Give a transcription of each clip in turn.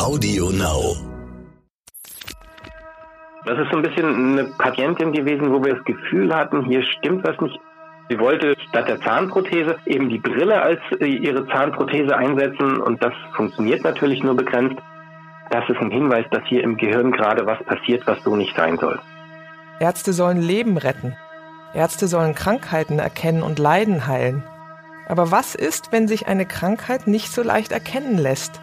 Audio Now. Das ist so ein bisschen eine Patientin gewesen, wo wir das Gefühl hatten, hier stimmt was nicht. Sie wollte statt der Zahnprothese eben die Brille als äh, ihre Zahnprothese einsetzen und das funktioniert natürlich nur begrenzt. Das ist ein Hinweis, dass hier im Gehirn gerade was passiert, was so nicht sein soll. Ärzte sollen Leben retten. Ärzte sollen Krankheiten erkennen und Leiden heilen. Aber was ist, wenn sich eine Krankheit nicht so leicht erkennen lässt?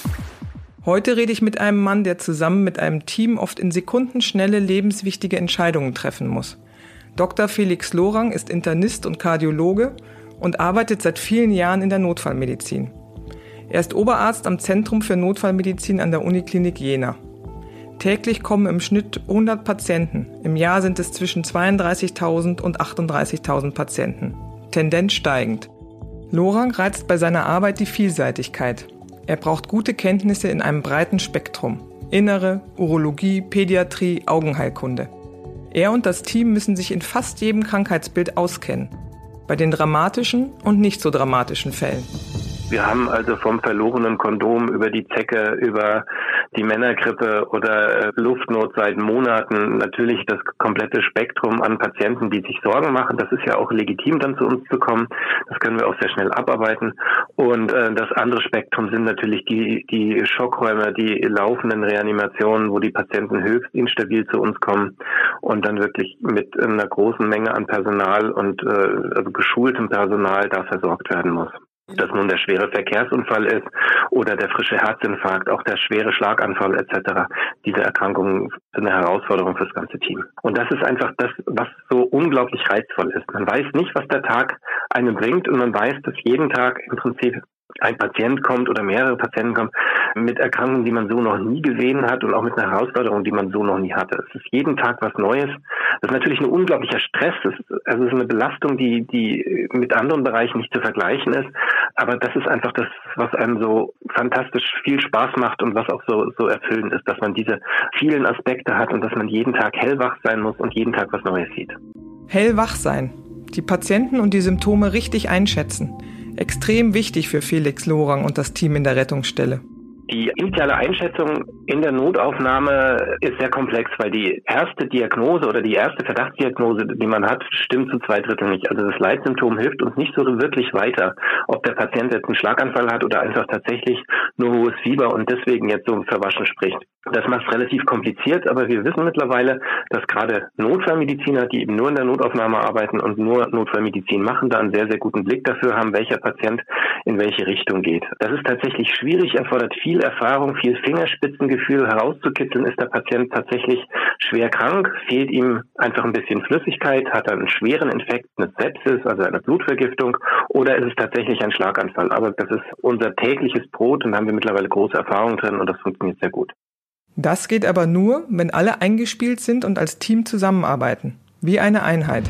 Heute rede ich mit einem Mann, der zusammen mit einem Team oft in sekundenschnelle lebenswichtige Entscheidungen treffen muss. Dr. Felix Lorang ist Internist und Kardiologe und arbeitet seit vielen Jahren in der Notfallmedizin. Er ist Oberarzt am Zentrum für Notfallmedizin an der Uniklinik Jena. Täglich kommen im Schnitt 100 Patienten. Im Jahr sind es zwischen 32.000 und 38.000 Patienten. Tendenz steigend. Lorang reizt bei seiner Arbeit die Vielseitigkeit. Er braucht gute Kenntnisse in einem breiten Spektrum. Innere, Urologie, Pädiatrie, Augenheilkunde. Er und das Team müssen sich in fast jedem Krankheitsbild auskennen. Bei den dramatischen und nicht so dramatischen Fällen. Wir haben also vom verlorenen Kondom über die Zecke, über die Männergrippe oder äh, Luftnot seit Monaten natürlich das komplette Spektrum an Patienten, die sich Sorgen machen. Das ist ja auch legitim, dann zu uns zu kommen. Das können wir auch sehr schnell abarbeiten. Und äh, das andere Spektrum sind natürlich die, die Schockräume, die laufenden Reanimationen, wo die Patienten höchst instabil zu uns kommen und dann wirklich mit einer großen Menge an Personal und äh, also geschultem Personal da versorgt werden muss dass nun der schwere Verkehrsunfall ist oder der frische Herzinfarkt, auch der schwere Schlaganfall etc. Diese Erkrankungen sind eine Herausforderung für das ganze Team. Und das ist einfach das, was so unglaublich reizvoll ist. Man weiß nicht, was der Tag einem bringt und man weiß, dass jeden Tag im Prinzip ein Patient kommt oder mehrere Patienten kommen mit Erkrankungen, die man so noch nie gesehen hat und auch mit einer Herausforderung, die man so noch nie hatte. Es ist jeden Tag was Neues. Das ist natürlich ein unglaublicher Stress. Es ist, also es ist eine Belastung, die, die mit anderen Bereichen nicht zu vergleichen ist. Aber das ist einfach das, was einem so fantastisch viel Spaß macht und was auch so, so erfüllend ist, dass man diese vielen Aspekte hat und dass man jeden Tag hellwach sein muss und jeden Tag was Neues sieht. Hellwach sein. Die Patienten und die Symptome richtig einschätzen extrem wichtig für Felix Lorang und das Team in der Rettungsstelle. Die initiale Einschätzung in der Notaufnahme ist sehr komplex, weil die erste Diagnose oder die erste Verdachtsdiagnose, die man hat, stimmt zu zwei Drittel nicht. Also das Leitsymptom hilft uns nicht so wirklich weiter, ob der Patient jetzt einen Schlaganfall hat oder einfach tatsächlich nur hohes Fieber und deswegen jetzt so verwaschen spricht. Das macht es relativ kompliziert, aber wir wissen mittlerweile, dass gerade Notfallmediziner, die eben nur in der Notaufnahme arbeiten und nur Notfallmedizin machen, da einen sehr, sehr guten Blick dafür haben, welcher Patient in welche Richtung geht. Das ist tatsächlich schwierig, erfordert viel Erfahrung, viel Fingerspitzengefühl herauszukitzeln. Ist der Patient tatsächlich schwer krank? Fehlt ihm einfach ein bisschen Flüssigkeit? Hat er einen schweren Infekt, eine Sepsis, also eine Blutvergiftung? Oder ist es tatsächlich ein Schlaganfall? Aber das ist unser tägliches Brot und da haben wir mittlerweile große Erfahrung drin und das funktioniert sehr gut. Das geht aber nur, wenn alle eingespielt sind und als Team zusammenarbeiten. Wie eine Einheit.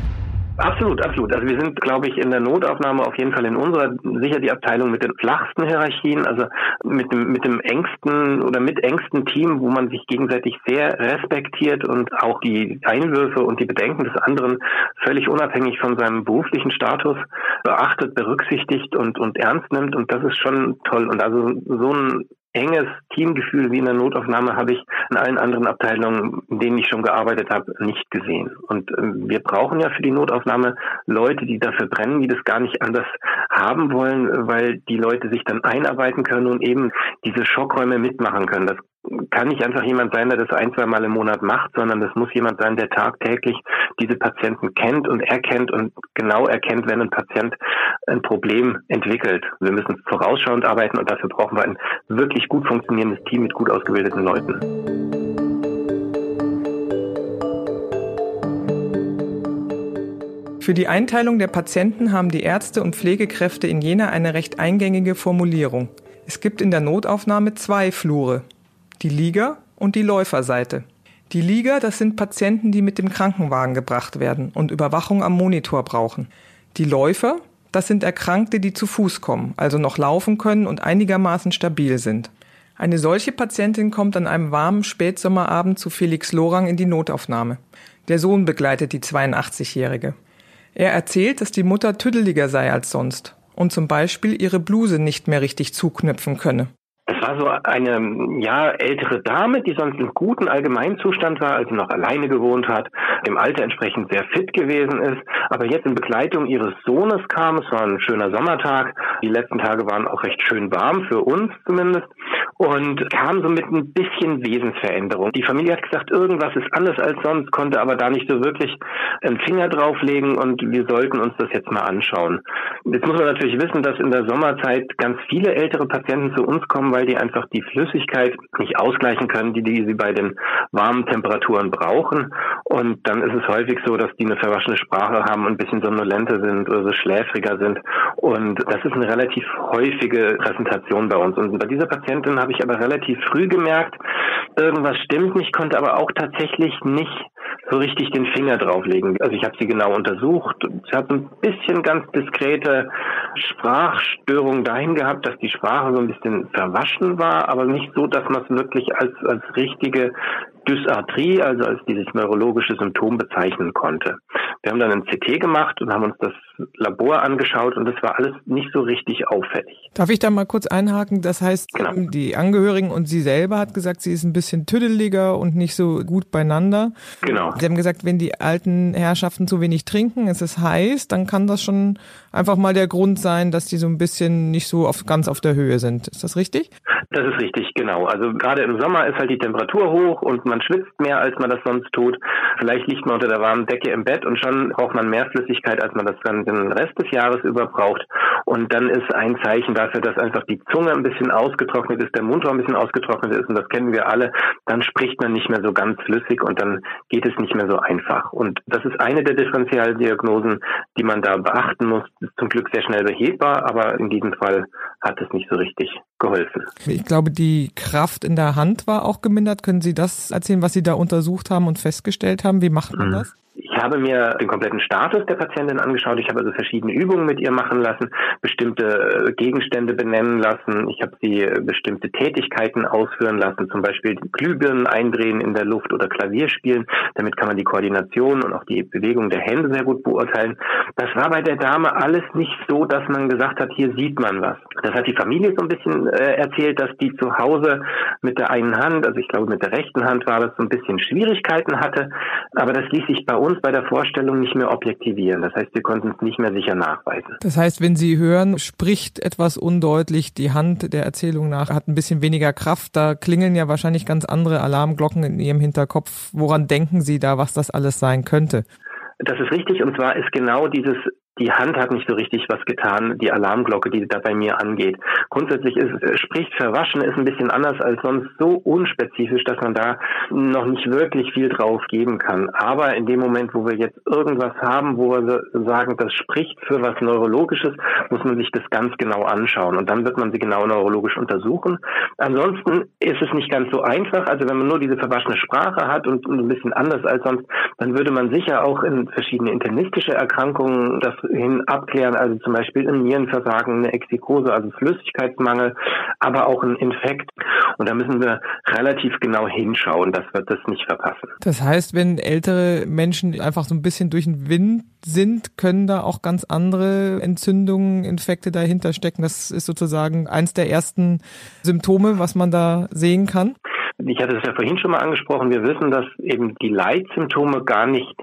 Absolut, absolut. Also wir sind, glaube ich, in der Notaufnahme auf jeden Fall in unserer sicher die Abteilung mit den flachsten Hierarchien, also mit dem mit dem engsten oder mit engsten Team, wo man sich gegenseitig sehr respektiert und auch die Einwürfe und die Bedenken des anderen völlig unabhängig von seinem beruflichen Status beachtet, berücksichtigt und und ernst nimmt und das ist schon toll und also so ein enges Teamgefühl wie in der Notaufnahme habe ich in allen anderen Abteilungen, in denen ich schon gearbeitet habe, nicht gesehen. Und äh, wir brauchen ja für die Notaufnahme Leute, die dafür brennen, die das gar nicht anders haben wollen, weil die Leute sich dann einarbeiten können und eben diese Schockräume mitmachen können. Das kann nicht einfach jemand sein, der das ein, zwei Mal im Monat macht, sondern das muss jemand sein, der tagtäglich diese Patienten kennt und erkennt und genau erkennt, wenn ein Patient ein Problem entwickelt. Wir müssen vorausschauend arbeiten und dafür brauchen wir ein wirklich gut funktionierendes Team mit gut ausgebildeten Leuten. Für die Einteilung der Patienten haben die Ärzte und Pflegekräfte in Jena eine recht eingängige Formulierung. Es gibt in der Notaufnahme zwei Flure, die Lieger- und die Läuferseite. Die Lieger, das sind Patienten, die mit dem Krankenwagen gebracht werden und Überwachung am Monitor brauchen. Die Läufer, das sind Erkrankte, die zu Fuß kommen, also noch laufen können und einigermaßen stabil sind. Eine solche Patientin kommt an einem warmen Spätsommerabend zu Felix Lorang in die Notaufnahme. Der Sohn begleitet die 82-Jährige. Er erzählt, dass die Mutter tüdeliger sei als sonst und zum Beispiel ihre Bluse nicht mehr richtig zuknüpfen könne. Es war so eine ja ältere Dame, die sonst im guten Allgemeinzustand war, als sie noch alleine gewohnt hat, dem Alter entsprechend sehr fit gewesen ist, aber jetzt in Begleitung ihres Sohnes kam. Es war ein schöner Sommertag. Die letzten Tage waren auch recht schön warm für uns zumindest und kam so mit ein bisschen Wesensveränderung. Die Familie hat gesagt, irgendwas ist anders als sonst, konnte aber da nicht so wirklich einen Finger drauflegen und wir sollten uns das jetzt mal anschauen. Jetzt muss man natürlich wissen, dass in der Sommerzeit ganz viele ältere Patienten zu uns kommen, weil weil die einfach die Flüssigkeit nicht ausgleichen können, die, die sie bei den warmen Temperaturen brauchen. Und dann ist es häufig so, dass die eine verwaschene Sprache haben und ein bisschen somnolenter sind oder so schläfriger sind. Und das ist eine relativ häufige Präsentation bei uns. Und bei dieser Patientin habe ich aber relativ früh gemerkt, irgendwas stimmt nicht, konnte aber auch tatsächlich nicht so richtig den Finger drauflegen. Also ich habe sie genau untersucht. Sie hat ein bisschen ganz diskrete Sprachstörungen dahin gehabt, dass die Sprache so ein bisschen verwaschen war, aber nicht so, dass man es wirklich als, als richtige Dysarthrie, also als dieses neurologische Symptom bezeichnen konnte. Wir haben dann ein CT gemacht und haben uns das Labor angeschaut und das war alles nicht so richtig auffällig. Darf ich da mal kurz einhaken? Das heißt, genau. die Angehörigen und sie selber hat gesagt, sie ist ein bisschen tüdeliger und nicht so gut beieinander. Genau. Sie haben gesagt, wenn die alten Herrschaften zu wenig trinken, es ist heiß, dann kann das schon einfach mal der Grund sein, dass die so ein bisschen nicht so auf, ganz auf der Höhe sind. Ist das richtig? Das ist richtig, genau. Also gerade im Sommer ist halt die Temperatur hoch und man schwitzt mehr, als man das sonst tut. Vielleicht liegt man unter der warmen Decke im Bett und schon braucht man mehr Flüssigkeit, als man das dann den Rest des Jahres über braucht. Und dann ist ein Zeichen dafür, dass einfach die Zunge ein bisschen ausgetrocknet ist, der Mundraum ein bisschen ausgetrocknet ist und das kennen wir alle. Dann spricht man nicht mehr so ganz flüssig und dann geht es nicht mehr so einfach. Und das ist eine der Differentialdiagnosen, die man da beachten muss. Ist zum Glück sehr schnell behebbar, aber in diesem Fall hat es nicht so richtig geholfen. Ich glaube, die Kraft in der Hand war auch gemindert. Können Sie das erzählen, was Sie da untersucht haben und festgestellt haben? Wie macht man mhm. das? Ich habe mir den kompletten Status der Patientin angeschaut. Ich habe also verschiedene Übungen mit ihr machen lassen, bestimmte äh, Gegenstände benennen lassen. Ich habe sie äh, bestimmte Tätigkeiten ausführen lassen, zum Beispiel Glühbirnen eindrehen in der Luft oder Klavier spielen. Damit kann man die Koordination und auch die Bewegung der Hände sehr gut beurteilen. Das war bei der Dame alles nicht so, dass man gesagt hat, hier sieht man was. Das hat die Familie so ein bisschen äh, erzählt, dass die zu Hause mit der einen Hand, also ich glaube mit der rechten Hand war das so ein bisschen Schwierigkeiten hatte. Aber das ließ sich bei uns bei der Vorstellung nicht mehr objektivieren. Das heißt, wir konnten es nicht mehr sicher nachweisen. Das heißt, wenn Sie hören, spricht etwas undeutlich, die Hand der Erzählung nach hat ein bisschen weniger Kraft, da klingeln ja wahrscheinlich ganz andere Alarmglocken in Ihrem Hinterkopf. Woran denken Sie da, was das alles sein könnte? Das ist richtig. Und zwar ist genau dieses die Hand hat nicht so richtig was getan, die Alarmglocke, die da bei mir angeht. Grundsätzlich ist, äh, spricht verwaschen ist ein bisschen anders als sonst so unspezifisch, dass man da noch nicht wirklich viel drauf geben kann. Aber in dem Moment, wo wir jetzt irgendwas haben, wo wir sagen, das spricht für was Neurologisches, muss man sich das ganz genau anschauen. Und dann wird man sie genau neurologisch untersuchen. Ansonsten ist es nicht ganz so einfach. Also wenn man nur diese verwaschene Sprache hat und, ein bisschen anders als sonst, dann würde man sicher auch in verschiedene internistische Erkrankungen das hin abklären, also zum Beispiel ein Nierenversagen, eine Exikose, also Flüssigkeitsmangel, aber auch ein Infekt. Und da müssen wir relativ genau hinschauen, dass wir das nicht verpassen. Das heißt, wenn ältere Menschen einfach so ein bisschen durch den Wind sind, können da auch ganz andere Entzündungen, Infekte dahinter stecken. Das ist sozusagen eins der ersten Symptome, was man da sehen kann. Ich hatte es ja vorhin schon mal angesprochen. Wir wissen, dass eben die Leitsymptome gar nicht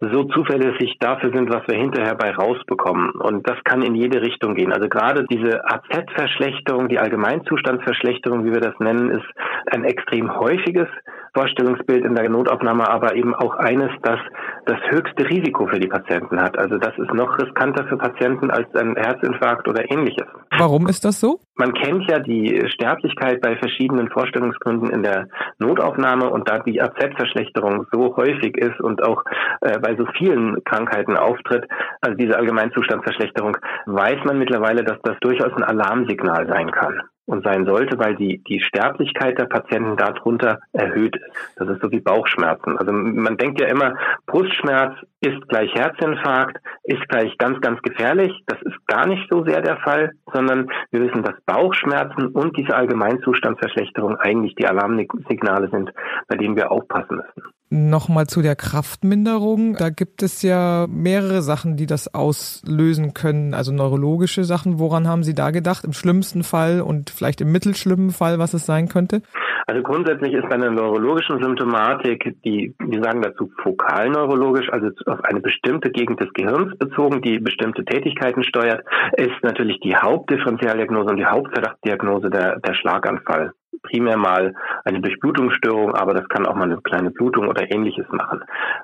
so zuverlässig dafür sind, was wir hinterher bei rausbekommen. Und das kann in jede Richtung gehen. Also gerade diese AZ-Verschlechterung, die Allgemeinzustandsverschlechterung, wie wir das nennen, ist ein extrem häufiges Vorstellungsbild in der Notaufnahme, aber eben auch eines, das das höchste Risiko für die Patienten hat. Also das ist noch riskanter für Patienten als ein Herzinfarkt oder ähnliches. Warum ist das so? Man kennt ja die Sterblichkeit bei verschiedenen Vorstellungsgründen in der Notaufnahme und da die AZ-Verschlechterung so häufig ist und auch äh, bei so vielen Krankheiten auftritt, also diese Allgemeinzustandsverschlechterung, weiß man mittlerweile, dass das durchaus ein Alarmsignal sein kann. Und sein sollte, weil die, die Sterblichkeit der Patienten darunter erhöht ist. Das ist so wie Bauchschmerzen. Also man denkt ja immer, Brustschmerz ist gleich Herzinfarkt, ist gleich ganz, ganz gefährlich. Das ist gar nicht so sehr der Fall, sondern wir wissen, dass Bauchschmerzen und diese Allgemeinzustandsverschlechterung eigentlich die Alarmsignale sind, bei denen wir aufpassen müssen. Nochmal zu der Kraftminderung. Da gibt es ja mehrere Sachen, die das auslösen können. Also neurologische Sachen. Woran haben Sie da gedacht? Im schlimmsten Fall und vielleicht im mittelschlimmen Fall, was es sein könnte? Also grundsätzlich ist bei einer neurologischen Symptomatik, die, wir sagen dazu fokalneurologisch, also auf eine bestimmte Gegend des Gehirns bezogen, die bestimmte Tätigkeiten steuert, ist natürlich die Hauptdifferenzialdiagnose und die Hauptverdachtdiagnose der, der Schlaganfall primär mal eine Durchblutungsstörung, aber das kann auch mal eine kleine Blutung oder ähnliches machen.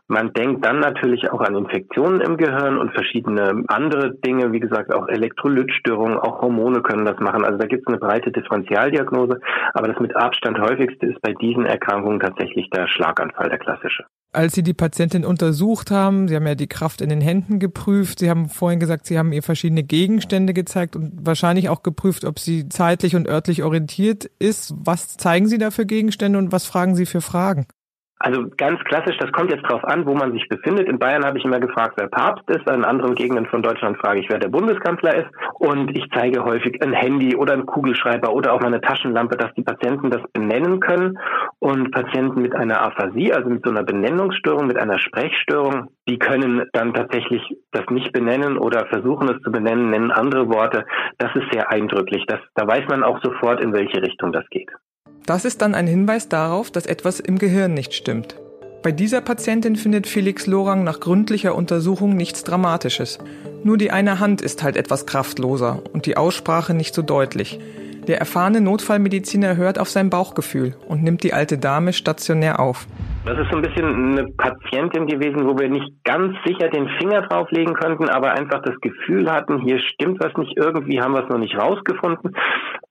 Man denkt dann natürlich auch an Infektionen im Gehirn und verschiedene andere Dinge, wie gesagt, auch Elektrolytstörungen, auch Hormone können das machen. Also da gibt es eine breite Differentialdiagnose, aber das mit Abstand häufigste ist bei diesen Erkrankungen tatsächlich der Schlaganfall, der klassische. Als Sie die Patientin untersucht haben, Sie haben ja die Kraft in den Händen geprüft, Sie haben vorhin gesagt, Sie haben ihr verschiedene Gegenstände gezeigt und wahrscheinlich auch geprüft, ob sie zeitlich und örtlich orientiert ist. Was zeigen Sie da für Gegenstände und was fragen Sie für Fragen? Also ganz klassisch, das kommt jetzt drauf an, wo man sich befindet. In Bayern habe ich immer gefragt, wer Papst ist. In anderen Gegenden von Deutschland frage ich, wer der Bundeskanzler ist. Und ich zeige häufig ein Handy oder ein Kugelschreiber oder auch meine Taschenlampe, dass die Patienten das benennen können. Und Patienten mit einer Aphasie, also mit so einer Benennungsstörung, mit einer Sprechstörung, die können dann tatsächlich das nicht benennen oder versuchen es zu benennen, nennen andere Worte. Das ist sehr eindrücklich. Das, da weiß man auch sofort, in welche Richtung das geht. Das ist dann ein Hinweis darauf, dass etwas im Gehirn nicht stimmt. Bei dieser Patientin findet Felix Lorang nach gründlicher Untersuchung nichts Dramatisches. Nur die eine Hand ist halt etwas kraftloser und die Aussprache nicht so deutlich. Der erfahrene Notfallmediziner hört auf sein Bauchgefühl und nimmt die alte Dame stationär auf. Das ist so ein bisschen eine Patientin gewesen, wo wir nicht ganz sicher den Finger drauflegen könnten, aber einfach das Gefühl hatten, hier stimmt was nicht, irgendwie haben wir es noch nicht rausgefunden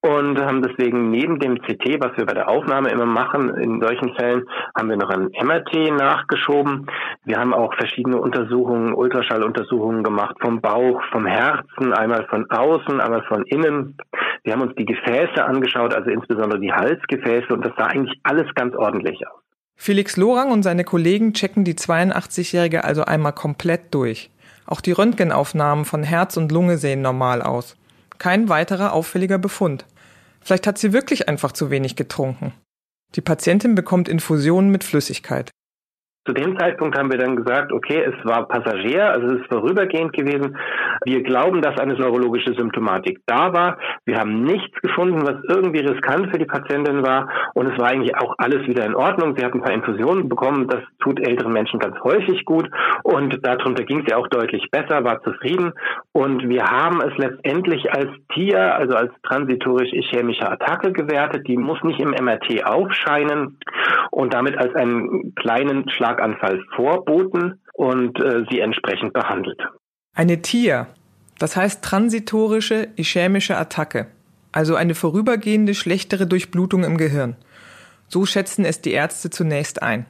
und haben deswegen neben dem CT, was wir bei der Aufnahme immer machen, in solchen Fällen haben wir noch ein MRT nachgeschoben. Wir haben auch verschiedene Untersuchungen, Ultraschalluntersuchungen gemacht vom Bauch, vom Herzen, einmal von außen, einmal von innen. Wir haben uns die Gefäße angeschaut, also insbesondere die Halsgefäße und das sah eigentlich alles ganz ordentlich aus. Felix Lorang und seine Kollegen checken die 82-Jährige also einmal komplett durch. Auch die Röntgenaufnahmen von Herz und Lunge sehen normal aus. Kein weiterer auffälliger Befund. Vielleicht hat sie wirklich einfach zu wenig getrunken. Die Patientin bekommt Infusionen mit Flüssigkeit. Zu dem Zeitpunkt haben wir dann gesagt, okay, es war Passagier, also es ist vorübergehend gewesen. Wir glauben, dass eine neurologische Symptomatik da war. Wir haben nichts gefunden, was irgendwie riskant für die Patientin war. Und es war eigentlich auch alles wieder in Ordnung. Sie hat ein paar Infusionen bekommen. Das tut älteren Menschen ganz häufig gut. Und darunter ging sie auch deutlich besser, war zufrieden. Und wir haben es letztendlich als TIA, also als transitorisch-ischämische Attacke gewertet. Die muss nicht im MRT aufscheinen und damit als einen kleinen Schlag Schlaganfall vorboten und äh, sie entsprechend behandelt. Eine TIA, das heißt transitorische ischämische Attacke, also eine vorübergehende schlechtere Durchblutung im Gehirn. So schätzen es die Ärzte zunächst ein.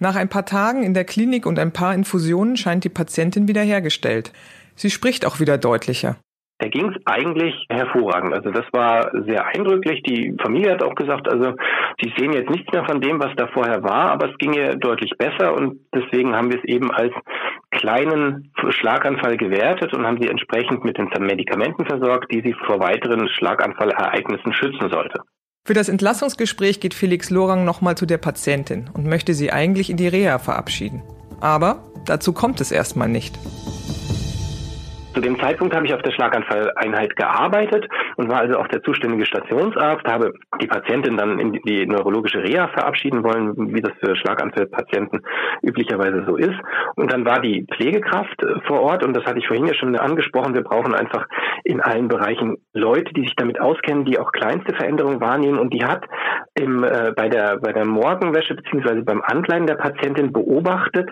Nach ein paar Tagen in der Klinik und ein paar Infusionen scheint die Patientin wiederhergestellt. Sie spricht auch wieder deutlicher. Da ging es eigentlich hervorragend. Also das war sehr eindrücklich. Die Familie hat auch gesagt, also sie sehen jetzt nichts mehr von dem, was da vorher war, aber es ging ihr deutlich besser und deswegen haben wir es eben als kleinen Schlaganfall gewertet und haben sie entsprechend mit den Medikamenten versorgt, die sie vor weiteren Schlaganfallereignissen schützen sollte. Für das Entlassungsgespräch geht Felix Lorang nochmal zu der Patientin und möchte sie eigentlich in die Reha verabschieden. Aber dazu kommt es erstmal nicht. Zu dem Zeitpunkt habe ich auf der Schlaganfalleinheit gearbeitet und war also auch der zuständige Stationsarzt, habe die Patientin dann in die neurologische Reha verabschieden wollen, wie das für Schlaganfallpatienten üblicherweise so ist. Und dann war die Pflegekraft äh, vor Ort und das hatte ich vorhin ja schon angesprochen. Wir brauchen einfach in allen Bereichen Leute, die sich damit auskennen, die auch kleinste Veränderungen wahrnehmen und die hat im, äh, bei der bei der Morgenwäsche beziehungsweise beim Ankleiden der Patientin beobachtet,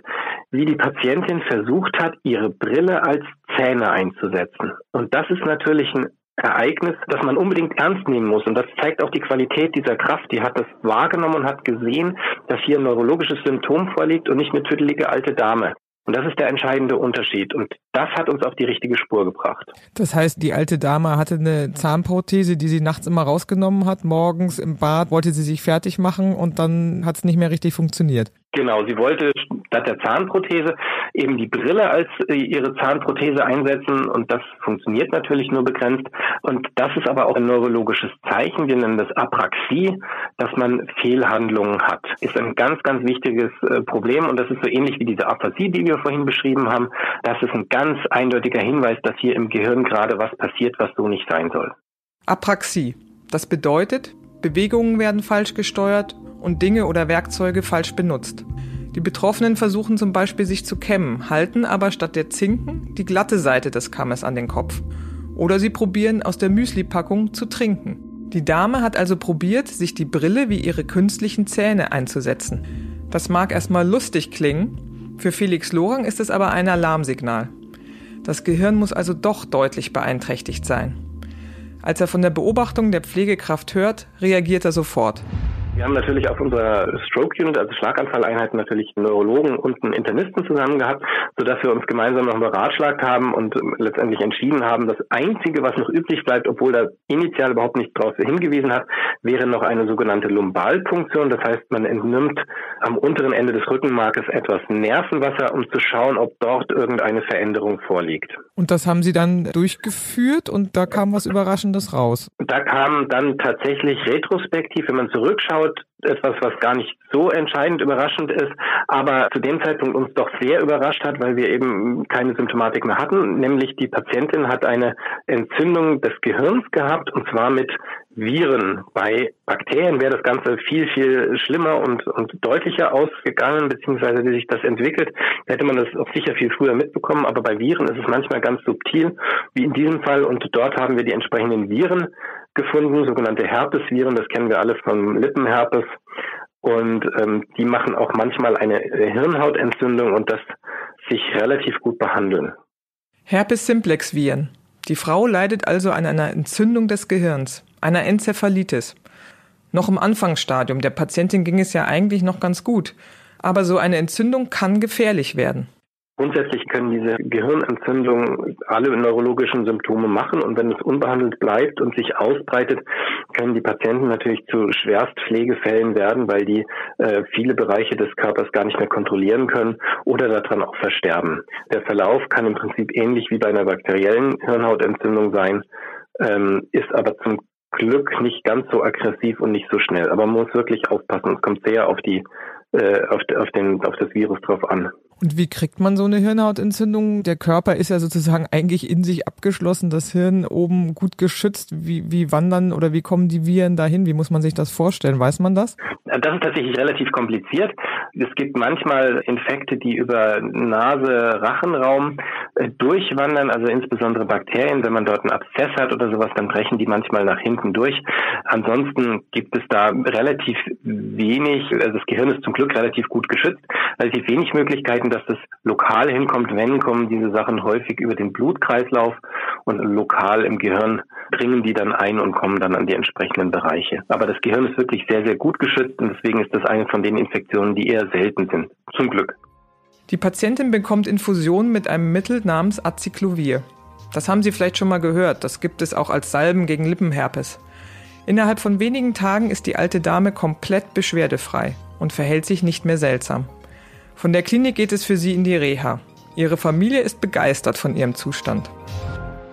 wie die Patientin versucht hat, ihre Brille als Zähne einzusetzen. Und das ist natürlich ein Ereignis, das man unbedingt ernst nehmen muss. Und das zeigt auch die Qualität dieser Kraft. Die hat das wahrgenommen und hat gesehen, dass hier ein neurologisches Symptom vorliegt und nicht eine tüdelige alte Dame. Und das ist der entscheidende Unterschied. Und das hat uns auf die richtige Spur gebracht. Das heißt, die alte Dame hatte eine Zahnprothese, die sie nachts immer rausgenommen hat. Morgens im Bad wollte sie sich fertig machen und dann hat es nicht mehr richtig funktioniert. Genau, sie wollte statt der Zahnprothese eben die Brille als äh, ihre Zahnprothese einsetzen und das funktioniert natürlich nur begrenzt. Und das ist aber auch ein neurologisches Zeichen, wir nennen das Apraxie, dass man Fehlhandlungen hat. Ist ein ganz, ganz wichtiges äh, Problem und das ist so ähnlich wie diese Aphasie, die wir vorhin beschrieben haben. Das ist ein ganz eindeutiger Hinweis, dass hier im Gehirn gerade was passiert, was so nicht sein soll. Apraxie. Das bedeutet, Bewegungen werden falsch gesteuert und Dinge oder Werkzeuge falsch benutzt. Die Betroffenen versuchen zum Beispiel sich zu kämmen, halten aber statt der Zinken die glatte Seite des Kammes an den Kopf. Oder sie probieren aus der Müsli-Packung zu trinken. Die Dame hat also probiert, sich die Brille wie ihre künstlichen Zähne einzusetzen. Das mag erstmal lustig klingen, für Felix Lorang ist es aber ein Alarmsignal. Das Gehirn muss also doch deutlich beeinträchtigt sein. Als er von der Beobachtung der Pflegekraft hört, reagiert er sofort. Wir haben natürlich auf unserer Stroke Unit, also Schlaganfalleinheit, natürlich einen Neurologen und einen Internisten zusammen gehabt, sodass wir uns gemeinsam noch beratschlagt haben und letztendlich entschieden haben, das Einzige, was noch übrig bleibt, obwohl da initial überhaupt nicht darauf hingewiesen hat, wäre noch eine sogenannte Lumbalpunktion. Das heißt, man entnimmt am unteren Ende des Rückenmarkes etwas Nervenwasser, um zu schauen, ob dort irgendeine Veränderung vorliegt. Und das haben Sie dann durchgeführt und da kam was Überraschendes raus? Da kam dann tatsächlich retrospektiv, wenn man zurückschaut, out etwas, was gar nicht so entscheidend überraschend ist, aber zu dem Zeitpunkt uns doch sehr überrascht hat, weil wir eben keine Symptomatik mehr hatten, nämlich die Patientin hat eine Entzündung des Gehirns gehabt und zwar mit Viren. Bei Bakterien wäre das Ganze viel, viel schlimmer und, und deutlicher ausgegangen, beziehungsweise wie sich das entwickelt, hätte man das auch sicher viel früher mitbekommen, aber bei Viren ist es manchmal ganz subtil, wie in diesem Fall. Und dort haben wir die entsprechenden Viren gefunden, sogenannte Herpesviren, das kennen wir alle vom Lippenherpes und ähm, die machen auch manchmal eine äh, Hirnhautentzündung und das sich relativ gut behandeln. Herpes simplex Viren. Die Frau leidet also an einer Entzündung des Gehirns, einer Enzephalitis. Noch im Anfangsstadium der Patientin ging es ja eigentlich noch ganz gut, aber so eine Entzündung kann gefährlich werden. Grundsätzlich können diese Gehirnentzündungen alle neurologischen Symptome machen und wenn es unbehandelt bleibt und sich ausbreitet, können die Patienten natürlich zu Schwerstpflegefällen werden, weil die äh, viele Bereiche des Körpers gar nicht mehr kontrollieren können oder daran auch versterben. Der Verlauf kann im Prinzip ähnlich wie bei einer bakteriellen Hirnhautentzündung sein, ähm, ist aber zum Glück nicht ganz so aggressiv und nicht so schnell. Aber man muss wirklich aufpassen. Es kommt sehr auf die äh, auf, auf, den, auf das Virus drauf an. Und wie kriegt man so eine Hirnhautentzündung? Der Körper ist ja sozusagen eigentlich in sich abgeschlossen, das Hirn oben gut geschützt. Wie, wie wandern oder wie kommen die Viren dahin? Wie muss man sich das vorstellen? Weiß man das? Das ist tatsächlich relativ kompliziert. Es gibt manchmal Infekte, die über Nase, Rachenraum äh, durchwandern, also insbesondere Bakterien. Wenn man dort einen Abszess hat oder sowas, dann brechen die manchmal nach hinten durch. Ansonsten gibt es da relativ wenig, also das Gehirn ist zum Glück relativ gut geschützt, relativ wenig Möglichkeiten, dass das lokal hinkommt. Wenn, kommen diese Sachen häufig über den Blutkreislauf und lokal im Gehirn dringen die dann ein und kommen dann an die entsprechenden Bereiche. Aber das Gehirn ist wirklich sehr, sehr gut geschützt und deswegen ist das eine von den Infektionen, die eher selten sind. Zum Glück. Die Patientin bekommt Infusionen mit einem Mittel namens Acyclovir. Das haben Sie vielleicht schon mal gehört. Das gibt es auch als Salben gegen Lippenherpes. Innerhalb von wenigen Tagen ist die alte Dame komplett beschwerdefrei und verhält sich nicht mehr seltsam. Von der Klinik geht es für sie in die Reha. Ihre Familie ist begeistert von ihrem Zustand.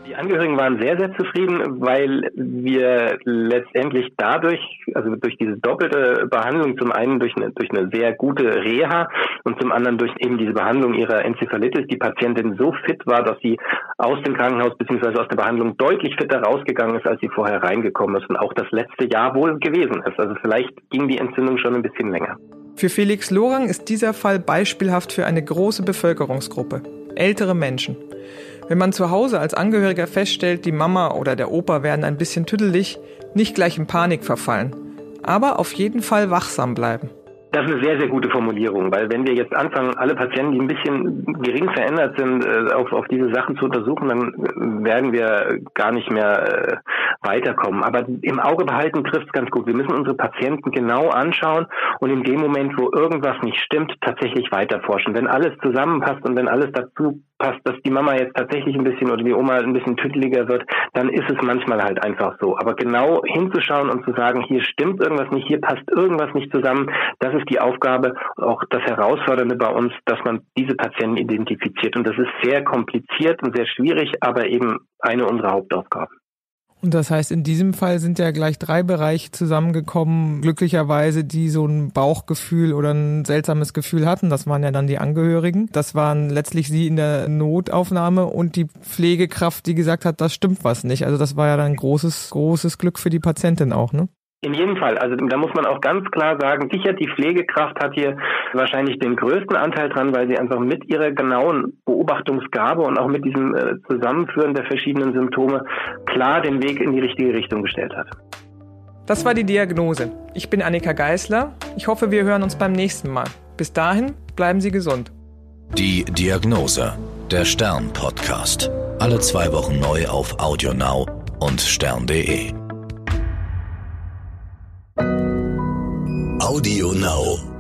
Die Angehörigen waren sehr, sehr zufrieden, weil wir letztendlich dadurch, also durch diese doppelte Behandlung, zum einen durch eine, durch eine sehr gute Reha und zum anderen durch eben diese Behandlung ihrer Enzephalitis, die Patientin so fit war, dass sie aus dem Krankenhaus bzw. aus der Behandlung deutlich fitter rausgegangen ist, als sie vorher reingekommen ist und auch das letzte Jahr wohl gewesen ist. Also vielleicht ging die Entzündung schon ein bisschen länger. Für Felix Lorang ist dieser Fall beispielhaft für eine große Bevölkerungsgruppe, ältere Menschen. Wenn man zu Hause als Angehöriger feststellt, die Mama oder der Opa werden ein bisschen tüdelig, nicht gleich in Panik verfallen, aber auf jeden Fall wachsam bleiben. Das ist eine sehr, sehr gute Formulierung, weil wenn wir jetzt anfangen, alle Patienten, die ein bisschen gering verändert sind, äh, auf, auf diese Sachen zu untersuchen, dann werden wir gar nicht mehr äh, weiterkommen. Aber im Auge behalten trifft es ganz gut. Wir müssen unsere Patienten genau anschauen und in dem Moment, wo irgendwas nicht stimmt, tatsächlich weiterforschen. Wenn alles zusammenpasst und wenn alles dazu passt, dass die Mama jetzt tatsächlich ein bisschen oder die Oma ein bisschen tütteliger wird, dann ist es manchmal halt einfach so. Aber genau hinzuschauen und zu sagen, hier stimmt irgendwas nicht, hier passt irgendwas nicht zusammen, das ist die Aufgabe, auch das Herausfordernde bei uns, dass man diese Patienten identifiziert. Und das ist sehr kompliziert und sehr schwierig, aber eben eine unserer Hauptaufgaben. Und das heißt, in diesem Fall sind ja gleich drei Bereiche zusammengekommen, glücklicherweise, die so ein Bauchgefühl oder ein seltsames Gefühl hatten. Das waren ja dann die Angehörigen. Das waren letztlich sie in der Notaufnahme und die Pflegekraft, die gesagt hat, das stimmt was nicht. Also das war ja dann großes, großes Glück für die Patientin auch, ne? In jedem Fall. Also da muss man auch ganz klar sagen, sicher die Pflegekraft hat hier wahrscheinlich den größten Anteil dran, weil sie einfach mit ihrer genauen Beobachtungsgabe und auch mit diesem äh, Zusammenführen der verschiedenen Symptome klar den Weg in die richtige Richtung gestellt hat. Das war die Diagnose. Ich bin Annika Geißler. Ich hoffe, wir hören uns beim nächsten Mal. Bis dahin, bleiben Sie gesund. Die Diagnose, der Stern-Podcast. Alle zwei Wochen neu auf AudioNow und stern.de. Audio Now.